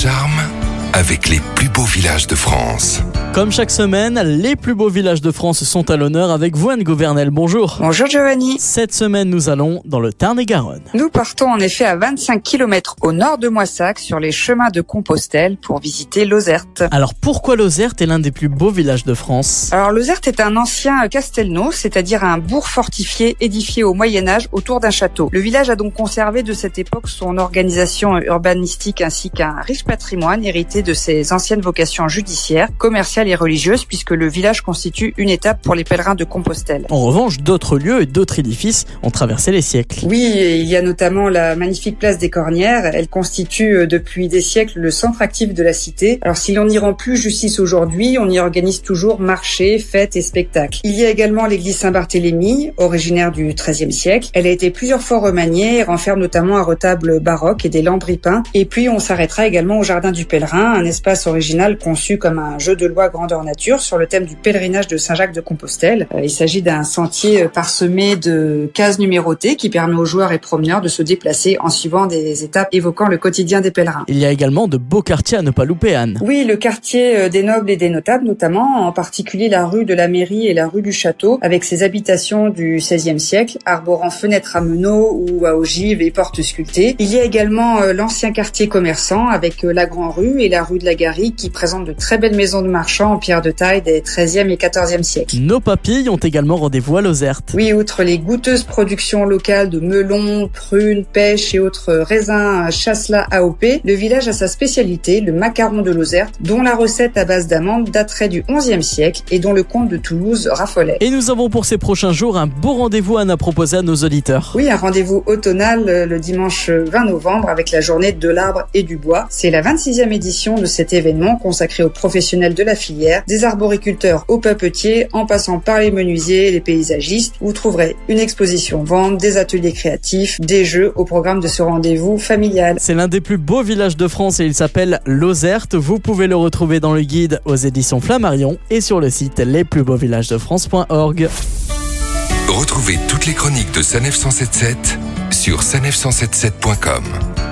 Samen. Avec les plus beaux villages de France. Comme chaque semaine, les plus beaux villages de France sont à l'honneur avec vous, Anne Gouvernel. Bonjour. Bonjour Giovanni. Cette semaine, nous allons dans le Tarn-et-Garonne. Nous partons en effet à 25 km au nord de Moissac sur les chemins de Compostelle pour visiter Lozerte. Alors pourquoi Lozerte est l'un des plus beaux villages de France? Alors Lozerte est un ancien castelnau, c'est-à-dire un bourg fortifié édifié au Moyen Âge autour d'un château. Le village a donc conservé de cette époque son organisation urbanistique ainsi qu'un riche patrimoine hérité de ses anciennes vocations judiciaires, commerciales et religieuses puisque le village constitue une étape pour les pèlerins de Compostelle. En revanche, d'autres lieux et d'autres édifices ont traversé les siècles. Oui, il y a notamment la magnifique place des Cornières. Elle constitue euh, depuis des siècles le centre actif de la cité. Alors si l'on n'y rend plus justice aujourd'hui, on y organise toujours marchés, fêtes et spectacles. Il y a également l'église Saint-Barthélemy, originaire du XIIIe siècle. Elle a été plusieurs fois remaniée et renferme notamment un retable baroque et des lambris peints. Et puis on s'arrêtera également au jardin du pèlerin, un espace original conçu comme un jeu de loi grandeur nature sur le thème du pèlerinage de Saint-Jacques de Compostelle. Euh, il s'agit d'un sentier euh, parsemé de cases numérotées qui permet aux joueurs et promeneurs de se déplacer en suivant des étapes évoquant le quotidien des pèlerins. Il y a également de beaux quartiers à ne pas louper, Anne. Oui, le quartier euh, des nobles et des notables notamment, en particulier la rue de la mairie et la rue du château, avec ses habitations du XVIe siècle, arborant fenêtres à meneaux ou à ogives et portes sculptées. Il y a également l'ancien quartier commerçant avec la Grand Rue et la rue de la Garrigue qui présente de très belles maisons de marchands en pierre de taille des 13e et 14e siècles. Nos papilles ont également rendez-vous à Lozerte. Oui, outre les goûteuses productions locales de melons, prunes, pêches et autres raisins chasselas AOP, le village a sa spécialité, le macaron de Lozerte, dont la recette à base d'amandes daterait du 11e siècle et dont le comte de Toulouse raffolait. Et nous avons pour ces prochains jours un beau rendez-vous à proposer à nos auditeurs. Oui, un rendez-vous automnal le dimanche 20 novembre avec la journée de l'arbre et du bois. C'est la 26e édition de cet événement consacré aux professionnels de la filière, des arboriculteurs aux papetiers, en passant par les menuisiers et les paysagistes. Vous trouverez une exposition vente, des ateliers créatifs, des jeux au programme de ce rendez-vous familial. C'est l'un des plus beaux villages de France et il s'appelle Lozerte. Vous pouvez le retrouver dans le guide aux éditions Flammarion et sur le site lesplusbeauxvillagesdefrance.org. Retrouvez toutes les chroniques de Sanef 177 sur sanef177.com.